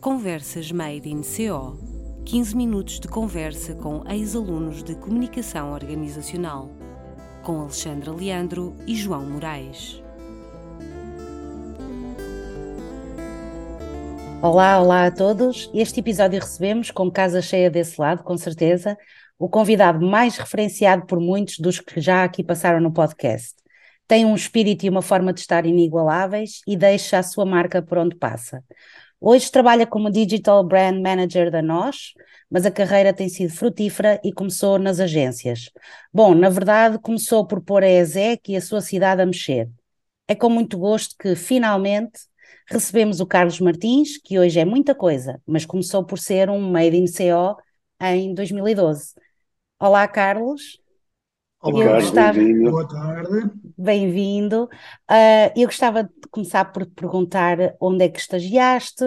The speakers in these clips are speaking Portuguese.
Conversas Made in CO 15 minutos de conversa com ex-alunos de Comunicação Organizacional, com Alexandra Leandro e João Moraes. Olá, olá a todos. Este episódio recebemos, com casa cheia desse lado, com certeza, o convidado mais referenciado por muitos dos que já aqui passaram no podcast. Tem um espírito e uma forma de estar inigualáveis e deixa a sua marca por onde passa. Hoje trabalha como Digital Brand Manager da NOS, mas a carreira tem sido frutífera e começou nas agências. Bom, na verdade, começou por pôr a ESEC e a sua cidade a mexer. É com muito gosto que, finalmente, recebemos o Carlos Martins, que hoje é muita coisa, mas começou por ser um Made in CO em 2012. Olá, Carlos. Olá, eu gostava... bem-vindo. Boa tarde. Bem-vindo. Uh, eu gostava de começar por te perguntar onde é que estagiaste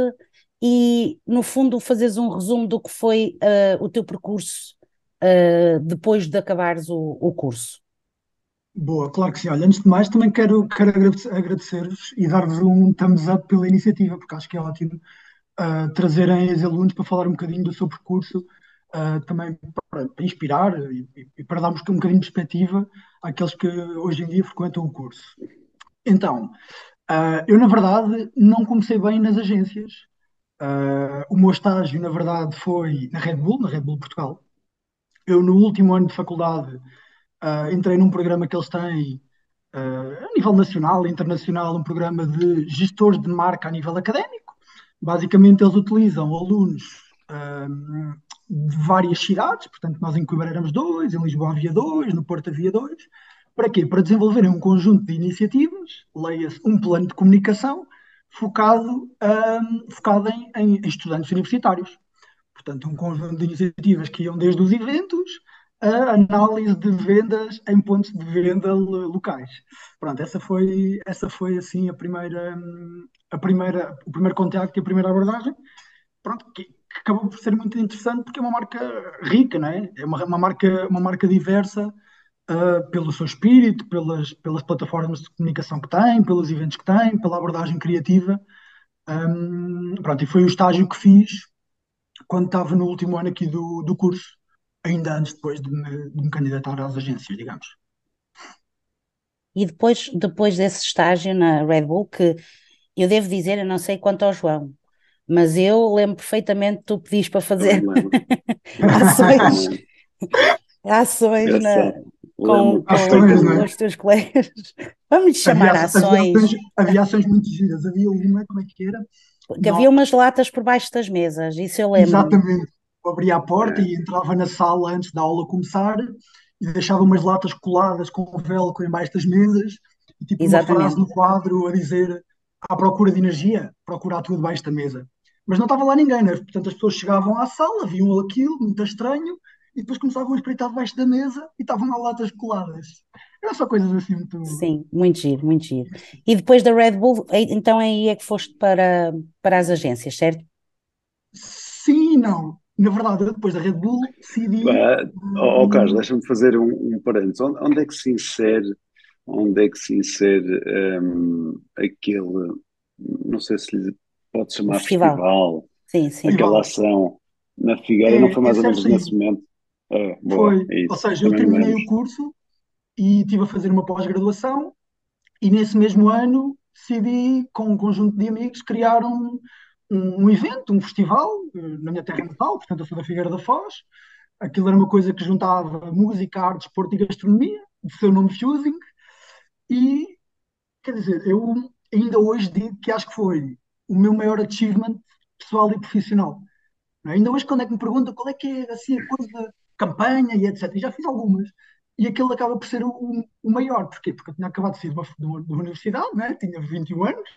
e, no fundo, fazeres um resumo do que foi uh, o teu percurso uh, depois de acabares o, o, curso. Boa, claro que sim. Olha, antes de mais, também quero, quero agradecer-vos e dar-vos um thumbs up pela iniciativa, porque acho que é ótimo trazerem os alunos para falar um bocadinho do seu percurso uh, também para, para inspirar e, e, para darmos um bocadinho de perspectiva àqueles que hoje em dia frequentam o curso. Então, uh, eu na verdade não comecei bem nas agências. Uh, o meu estágio, na verdade, foi na Red Bull, na Red Bull Portugal. Eu, no último ano de faculdade, entrei num programa que eles têm a nível nacional e internacional, um programa de gestores de marca a nível académico. Basicamente, eles utilizam alunos de várias cidades, portanto, nós em Coimbra éramos dois, em Lisboa havia dois, no Porto havia dois. Para quê? Para desenvolverem um conjunto de iniciativas, leia-se um plano de comunicação focado, um, focado em, em, estudantes universitários. Portanto, um conjunto de iniciativas que iam desde os eventos a análise de vendas em pontos de venda locais. Pronto, essa foi, essa foi assim a primeira, a primeira, o primeiro contacto e a primeira abordagem. Pronto, que acabou por ser muito interessante porque é uma marca rica, não é? É uma, uma marca, uma marca diversa uh, pelo seu espírito, pelas, pelas plataformas de comunicação que tem, pelos eventos que tem, pela abordagem criativa. Um, pronto, e foi o estágio que fiz quando estava no último ano aqui do, do curso, ainda antes depois de me, de me candidatar às agências, digamos. E depois, depois desse estágio na Red Bull, que eu devo dizer, eu não sei quanto ao João, mas eu lembro perfeitamente tu pedis para fazer ações, ações na, com, com, ações, com é? os teus colegas. Vamos chamar havia, ações. Havia ações, muito giras, havia uma, como é que era? Que havia umas latas por baixo das mesas, isso eu lembro. Exatamente. Eu abria a porta é. e entrava na sala antes da aula começar e deixava umas latas coladas com velcro embaixo das mesas e tipo Exatamente. uma frase no quadro a dizer à procura de energia, procura a tua debaixo da mesa mas não estava lá ninguém, né? portanto as pessoas chegavam à sala, viam aquilo, muito estranho, e depois começavam a espreitar debaixo da mesa e estavam lá latas coladas. Eram só coisas assim muito. Sim, muito giro, muito giro. E depois da Red Bull, então aí é que foste para, para as agências, certo? Sim, não. Na verdade, depois da Red Bull decidi. oh, oh, Carlos, deixa-me fazer um, um parênteses. Onde, onde, é que se insere, onde é que se insere um, aquele, não sei se lhe pode chamar festival. festival. Sim, sim. Aquela ação na Figueira, é, não foi mais ou menos nesse momento? É, boa, foi. É ou seja, eu terminei o curso e estive a fazer uma pós-graduação e nesse mesmo ano decidi, com um conjunto de amigos, criar um, um, um evento, um festival na minha terra natal, portanto eu sou da Figueira da Foz. Aquilo era uma coisa que juntava música, arte, esporte e gastronomia, de seu nome Fusing. E, quer dizer, eu ainda hoje digo que acho que foi o meu maior achievement pessoal e profissional. É? Ainda hoje, quando é que me perguntam qual é que é assim, a coisa, campanha e etc., e já fiz algumas, e aquele acaba por ser o, o maior. Porquê? Porque eu tinha acabado de sair de uma universidade, né? tinha 21 anos,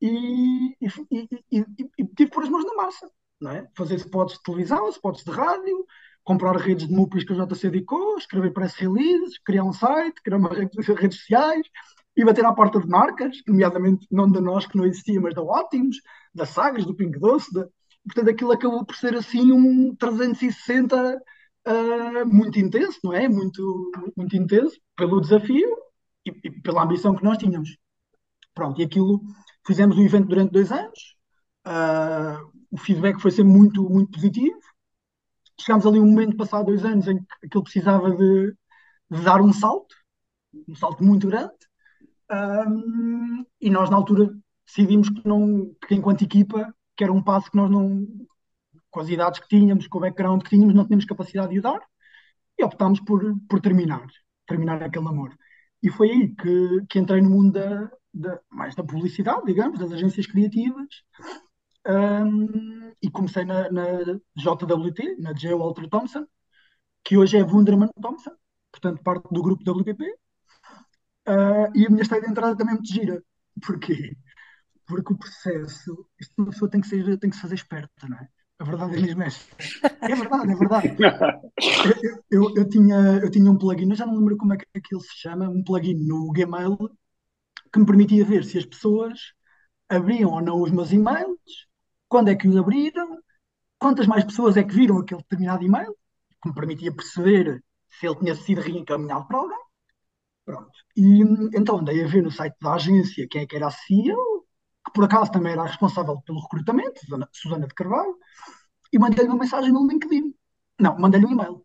e, e, e, e, tive por as mãos na massa. Não é? Fazer spots de televisão, spots de rádio, comprar redes de MUPIs que a JC dedicou, escrever press releases, criar um site, criar uma rede, redes sociais, e bater à porta de marcas, nomeadamente não da nós que não existia, mas da Ótimos, da Sagres, do Pink Doce. Portanto, aquilo acabou por ser assim um 360 uh, ah, muito intenso, não é? Muito, muito intenso pelo desafio e, e, pela ambição que nós tínhamos. Pronto, e aquilo fizemos o evento durante dois anos. Uh, o feedback foi sempre muito, muito positivo. Chegámos ali um momento, passado dois anos, em que aquilo precisava de, de dar um salto, um salto muito grande. Um, e nós, na altura, decidimos que, não, que, enquanto equipa, que era um passo que nós não, com as idades que tínhamos, com o background que tínhamos, não tínhamos capacidade de o dar. E optámos por, por terminar, terminar aquele namoro. E foi aí que, que entrei no mundo da, da, mais da publicidade, digamos, das agências criativas. Um, e comecei na, na, JWT, na J. Walter Thompson, que hoje é Wunderman Thompson, portanto parte do grupo WPP. Uh, e a minha história de entrada também é muito gira. Porquê? Porque o processo, isto uma pessoa tem que, ser, tem que se fazer esperta, não é? A verdade é mesmo esta. É verdade, é verdade. Eu, eu, eu, tinha, eu tinha um plugin, eu já não lembro como é que aquilo se chama, um plugin no Gmail que me permitia ver se as pessoas abriam ou não os meus e-mails, quando é que os abriram, quantas mais pessoas é que viram aquele determinado e-mail, que me permitia perceber se ele tinha sido reencaminhado para alguém. Pronto. E então andei a ver no site da agência quem é que era a CEO, que por acaso também era responsável pelo recrutamento, Susana, Susana de Carvalho, e mandei-lhe uma mensagem no LinkedIn. Não, mandei-lhe um e-mail.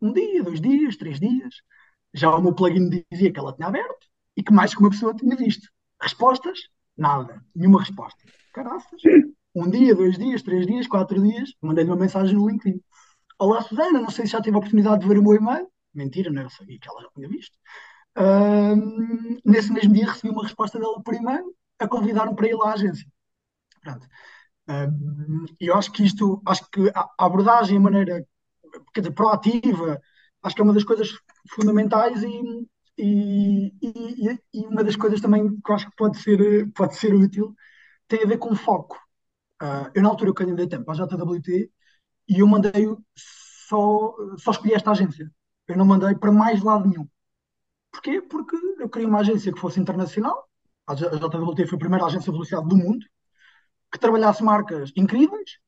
Um dia, dois dias, três dias. Já o meu plugin dizia que ela tinha aberto e que mais que uma pessoa tinha visto. Respostas? Nada. Nenhuma resposta. Caraças. Um dia, dois dias, três dias, quatro dias, mandei-lhe uma mensagem no LinkedIn. Olá, Susana, não sei se já teve a oportunidade de ver o meu e-mail. Mentira, não, eu sabia que ela já tinha visto. Nesse mesmo dia recebi uma resposta dela por e-mail a convidar-me para ir lá à agência. Pronto. E eu acho que isto, acho que a abordagem, a maneira, dizer, proativa, acho que é uma das coisas fundamentais e, e, e, e, uma das coisas também que eu acho que pode ser, pode ser útil tem a ver com foco. Uh, eu, na altura, eu candidatei para a JWT e eu mandei só, só escolhi esta agência. Eu não mandei para mais lado nenhum. Porquê? Porque eu queria uma agência que fosse internacional. A JWT foi a primeira agência de publicidade do mundo que trabalhasse marcas incríveis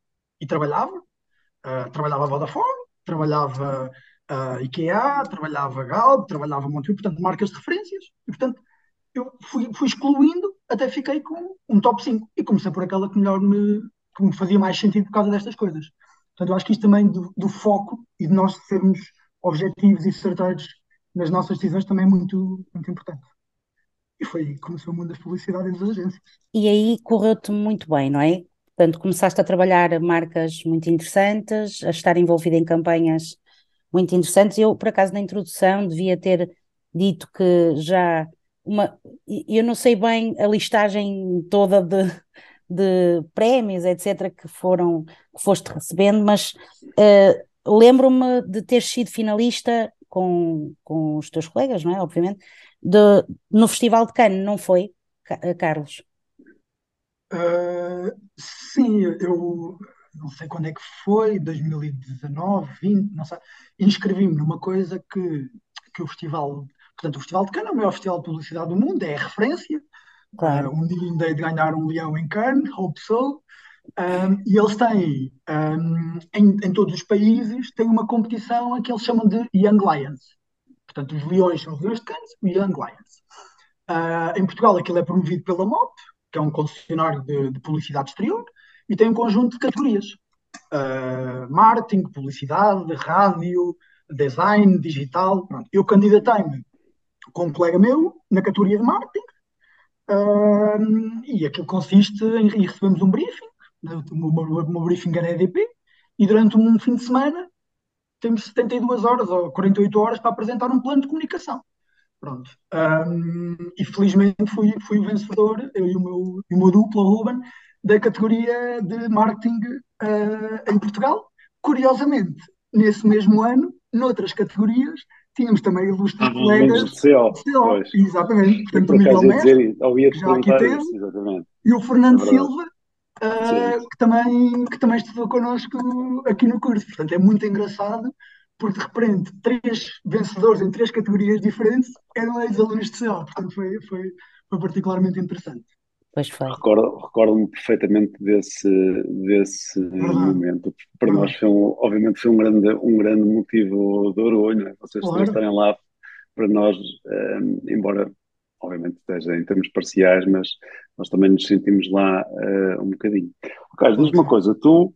e trabalhava. Uh, trabalhava Vodafone, trabalhava uh, IKEA, trabalhava Galp, trabalhava Montevideo, portanto, marcas de referências. E, portanto, eu fui, fui, excluindo até fiquei com um top 5 e comecei por aquela que melhor me, que me fazia mais sentido por causa destas coisas. Portanto, eu acho que isto também do, do foco e de nós sermos objetivos e certeiros nas nossas decisões também é muito, muito importante. E foi aí que começou o mundo das publicidades e das agências. E aí correu-te muito bem, não é? Portanto, começaste a trabalhar marcas muito interessantes, a estar envolvida em campanhas muito interessantes. Eu, por acaso, na introdução devia ter dito que já uma. Eu não sei bem a listagem toda de, de prémios, etc., que foram que foste recebendo, mas uh, lembro-me de ter sido finalista com, com os teus colegas, não é? Obviamente, de, no Festival de Cannes, não foi, eh, Carlos? Uh, sim, eu não sei quando é que foi, 2019, 20, não sei, inscrevi-me numa coisa que, que o festival, portanto, o Festival de Cannes é o maior festival de publicidade do mundo, é a referência. Claro. Uh, um dia ainda de ganhar um leão em Cannes, Hope So. Um, e eles têm, um, em, em, todos os países, têm uma competição a que eles chamam de Young Lions. Portanto, os leões são os leões de Cannes e Young Lions. Uh, em Portugal, aquilo é promovido pela MOP, que é um concessionário de, de publicidade exterior, e tem um conjunto de categorias. Uh, marketing, publicidade, rádio, design, digital. Pronto. Eu candidatei-me com um colega meu na categoria de marketing uh, e aquilo consiste em, em recebemos um briefing, o meu, briefing era EDP, e durante um fim de semana temos 72 horas ou 48 horas para apresentar um plano de comunicação. Pronto. Um, e felizmente fui, fui o vencedor, eu e o meu, e o meu duplo, o Ruben, da categoria de marketing uh, em Portugal. Curiosamente, nesse mesmo ano, noutras categorias, tínhamos também ilustres ah, colegas de CO. CO exatamente. Portanto, o Miguel Mestre, que já aqui teve, isso, e o Fernando é Silva, uh, que, também, que também estudou connosco aqui no curso. Portanto, é muito engraçado, porque de repente, três vencedores em três categorias diferentes eram ex-alunos de CO. Portanto, foi, foi, foi particularmente interessante. Pois foi. Recordo, recordo-me perfeitamente desse, desse uhum. momento. Para uhum. nós foi um, obviamente foi um grande, um grande motivo de orgulho, né? vocês claro. estarem lá para nós, um, embora obviamente esteja em termos parciais, mas nós também nos sentimos lá uh, um bocadinho. Carlos, diz uma coisa, tu,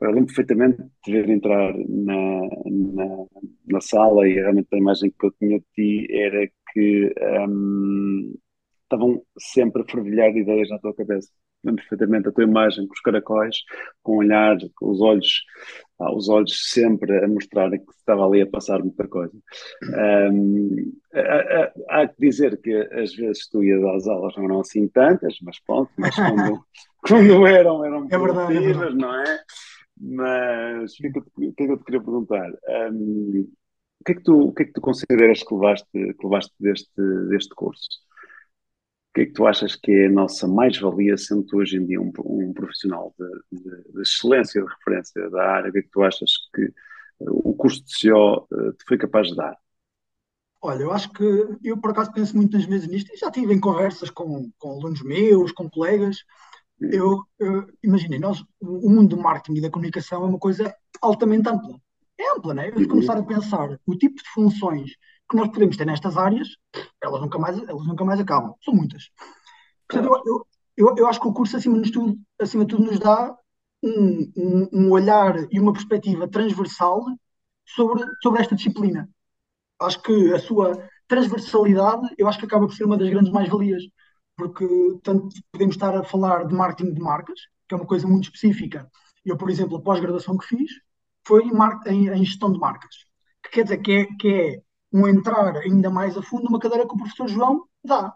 eu lembro perfeitamente de ver entrar na, na, na, sala e realmente a imagem que eu tinha de ti era que um, estavam sempre a fervilhar ideias na tua cabeça. Lembro perfeitamente a tua imagem com os caracóis, com o olhar, com os olhos, ah, os olhos sempre a mostrar que estava ali a passar muita coisa. Um, há, há, que dizer que às vezes tu ias às aulas não eram assim tantas, mas pronto, mas quando, quando eram, eram é verdade, é verdade. não é? Mas o que, é que, eu, que é que eu te queria perguntar? Um, o que, é que tu, o que é que tu consideras que levaste, que levaste deste, deste curso? O que é que tu achas que é a nossa mais-valia, sendo tu hoje em dia um, um profissional de, de, de, excelência, de referência da área? O que é que tu achas que o curso de CO uh, te foi capaz de dar? Olha, eu acho que eu por acaso penso muitas vezes nisto e já tive em conversas com, com alunos meus, com colegas. Eu, eu imaginei, nós, o mundo do marketing e da comunicação é uma coisa altamente ampla é ampla, né? Eu começar a pensar o tipo de funções que nós podemos ter nestas áreas, elas nunca mais, elas nunca mais acabam. São muitas. Portanto, eu, eu, eu acho que o curso, acima de tudo, acima de tudo nos dá um, um, um olhar e uma perspectiva transversal sobre, sobre esta disciplina. Acho que a sua transversalidade, eu acho que acaba por ser uma das grandes mais-valias, porque tanto podemos estar a falar de marketing de marcas, que é uma coisa muito específica. Eu, por exemplo, a pós-graduação que fiz, foi em, em, em, gestão de marcas. Que quer dizer que é, que é um entrar ainda mais a fundo numa cadeira que o professor João dá.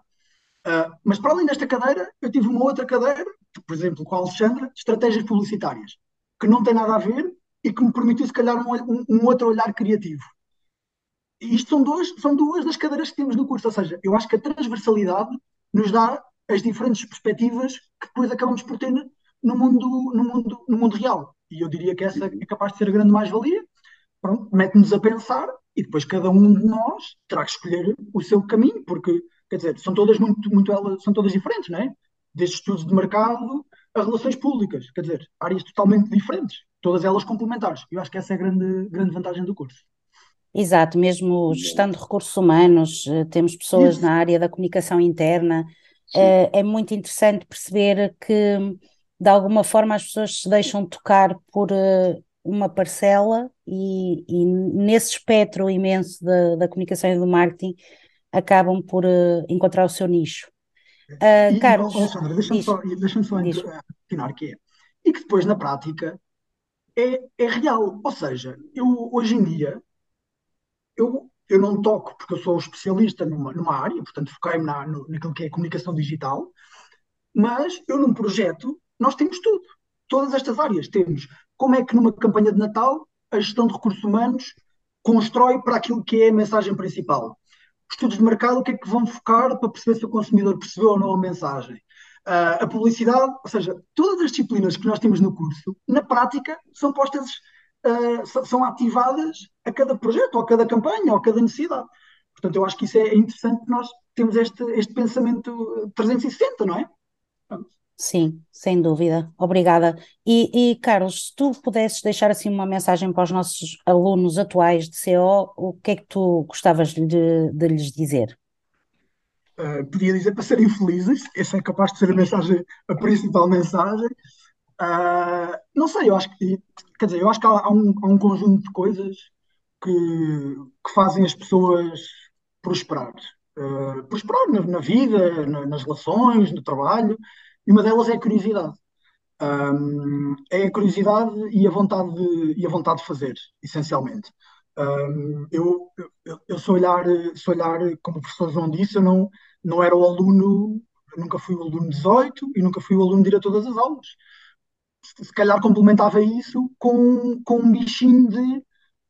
Uh, mas para além desta cadeira, eu tive uma outra cadeira, por exemplo, com a Alexandra, de estratégias publicitárias, que não tem nada a ver e que me permitiu, se calhar, um, um, outro olhar criativo. E isto são duas, são duas das cadeiras que temos no curso, ou seja, eu acho que a transversalidade nos dá as diferentes perspectivas que depois acabamos por ter no mundo, no mundo, no mundo real. E eu diria que essa é capaz de ser a grande mais-valia. Mete-nos a pensar e depois cada um de nós terá que escolher o seu caminho, porque, quer dizer, são todas muito, muito elas, são todas diferentes, não é? Desde estudos de mercado a relações públicas, quer dizer, áreas totalmente diferentes, todas elas complementares. Eu acho que essa é a grande, grande vantagem do curso. Exato, mesmo gestão de recursos humanos, eh, temos pessoas Isso. na área da comunicação interna. É, é muito interessante perceber que de alguma forma as pessoas se deixam tocar por uh, uma parcela e, e, nesse espectro imenso da, da, comunicação e do marketing acabam por uh, encontrar o seu nicho. Uh, e, Carlos, oh, Sandra, deixa-me só, deixa só atinar que é, e que depois na prática é, é real, ou seja, eu hoje em dia eu, eu não toco porque eu sou especialista numa, numa área, portanto foquei-me na, no, naquilo que é comunicação digital, mas eu num projeto nós temos tudo. Todas estas áreas temos. Como é que numa campanha de Natal a gestão de recursos humanos constrói para aquilo que é a mensagem principal? Estudos de mercado, o que é que vão focar para perceber se o consumidor percebeu ou não a mensagem? Uh, a publicidade, ou seja, todas as disciplinas que nós temos no curso, na prática, são postas, uh, são ativadas a cada projeto, ou a cada campanha, ou a cada necessidade. Portanto, eu acho que isso é interessante nós temos este, este pensamento 360, não é? Sim, sem dúvida. Obrigada. E, e, Carlos, se tu pudesses deixar assim uma mensagem para os nossos alunos atuais de CO, o que é que tu gostavas de, de lhes dizer? Uh, podia dizer para serem felizes, essa é capaz de ser a mensagem, a principal mensagem. Uh, não sei, eu acho que, quer dizer, eu acho que há, há, um, há um, conjunto de coisas que, que fazem as pessoas prosperar. Uh, prosperar na, na vida, na, nas relações, no trabalho. E uma delas é a curiosidade. Um, é a curiosidade e a vontade de, e a vontade de fazer, essencialmente. Um, eu, eu, eu se olhar, se olhar, como o professor João disse, eu não, não era o aluno, nunca fui o aluno 18 e nunca fui o aluno de ir a todas as aulas. Se, se calhar complementava isso com, com um bichinho de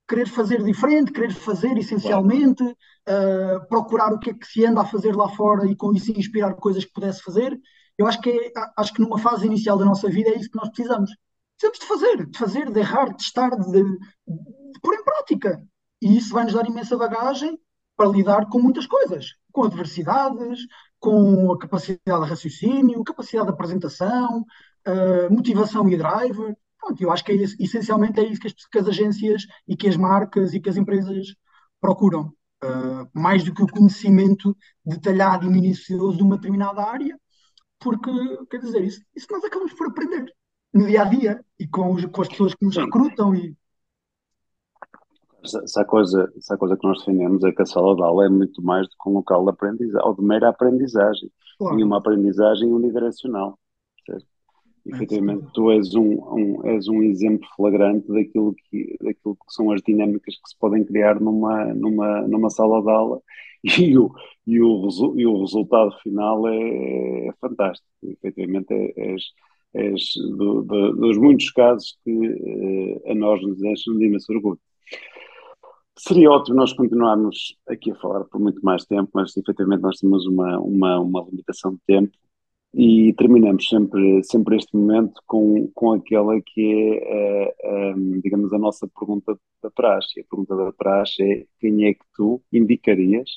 querer fazer diferente, querer fazer essencialmente, uh, procurar o que é que se anda a fazer lá fora e com isso inspirar coisas que pudesse fazer. Eu acho que, acho que numa fase inicial da nossa vida é isso que nós precisamos. Precisamos de fazer, de fazer, de errar, de testar, de, de pôr em prática. E isso vai nos dar imensa bagagem para lidar com muitas coisas, com adversidades, com a capacidade de raciocínio, capacidade de apresentação, uh, motivação e driver. Pronto, eu acho que é essencialmente é isso que as, que as, agências e que as marcas e que as empresas procuram. Uh, mais do que o conhecimento detalhado e minucioso de uma determinada área, porque, quer dizer, isso, isso nós acabamos por aprender. no dia a dia e com, os, com as pessoas que nos recrutam e se a, coisa, se a coisa que nós defendemos é que a sala de aula é muito mais do que um local de aprendizagem, ou de mera aprendizagem, claro. e uma aprendizagem unidirecional. Certo? É, Efetivamente, tu és um, um, és um exemplo flagrante daquilo que, daquilo que são as dinâmicas que se podem criar numa, numa, numa sala de aula e o, e o, e o resultado final é, é fantástico. Efetivamente, é, és, és do, do, dos muitos casos que eh, a nós nos enchem de imenso orgulho. Seria ótimo nós continuarmos aqui a falar por muito mais tempo, mas efetivamente nós temos uma, uma, uma limitação de tempo e terminamos sempre, sempre este momento com, com aquela que é, digamos, a nossa pergunta da praxe. A pergunta da praxe é quem é que tu indicarias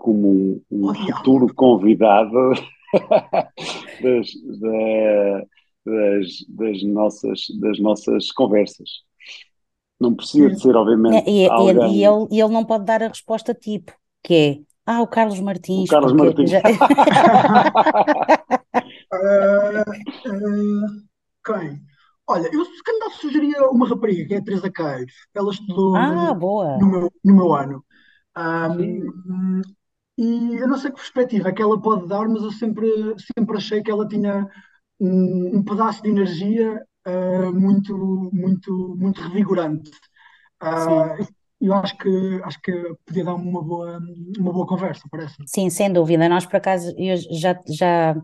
como um, um futuro convidado das, da, das, das, nossas, das nossas conversas. Não precisa de ser, obviamente. E, alguém... e, ele, ele não pode dar a resposta tipo, que é ah, o Carlos Martins. O Carlos Martins. Já... uh, uh, quem? Olha, eu se calhar sugeria uma rapariga, que é a Teresa Queiros. Ela estudou ah, no, no, meu, no meu ano. Um, e eu não sei que perspectiva é que ela pode dar, mas eu sempre, sempre achei que ela tinha um, um pedaço de energia uh, muito, muito, muito revigorante. Uh, eu acho que acho que podia dar uma boa uma boa conversa, parece. Sim, sem dúvida. Nós por acaso eu já já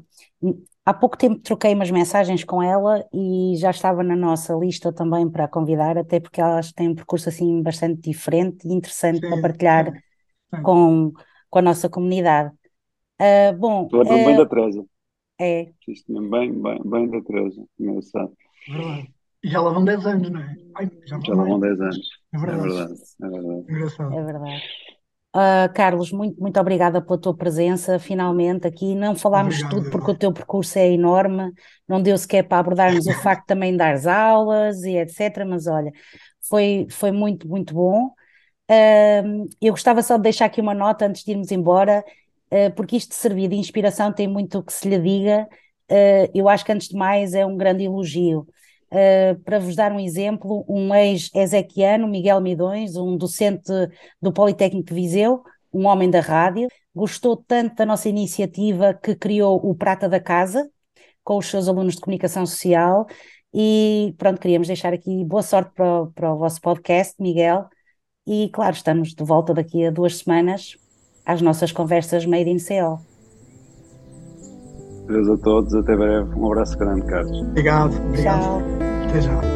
há pouco tempo troquei umas mensagens com ela e já estava na nossa lista também para convidar, até porque elas têm um percurso assim bastante diferente e interessante sim, para partilhar sim, sim. com com a nossa comunidade. Uh, bom, lembro uh, bem da Teresa. É. Bem, bem, bem da Teresa, engraçado. Verdade. E já lá vão 10 anos, não é? Ai, já, já lá vão 10 anos. É verdade. É verdade. É verdade. Engraçado. É verdade. Uh, Carlos, muito, muito obrigada pela tua presença, finalmente aqui. Não falámos de tudo porque o teu percurso é enorme, não deu sequer para abordarmos o facto também de dar aulas e etc. Mas olha, foi, foi muito, muito bom. Uh, eu gostava só de deixar aqui uma nota antes de irmos embora, uh, porque isto de servir de inspiração tem muito o que se lhe diga. Uh, eu acho que antes de mais é um grande elogio. Uh, para vos dar um exemplo, um ex-ezequiano, Miguel Midões, um docente do Politécnico de Viseu, um homem da rádio, gostou tanto da nossa iniciativa que criou o Prata da Casa, com os seus alunos de comunicação social, e pronto, queríamos deixar aqui boa sorte para o, para o vosso podcast, Miguel, e claro, estamos de volta daqui a duas semanas às nossas conversas Made in CO. Adeus a todos, até breve. Um abraço grande, Carlos. Obrigado. obrigado. Tchau. Até já.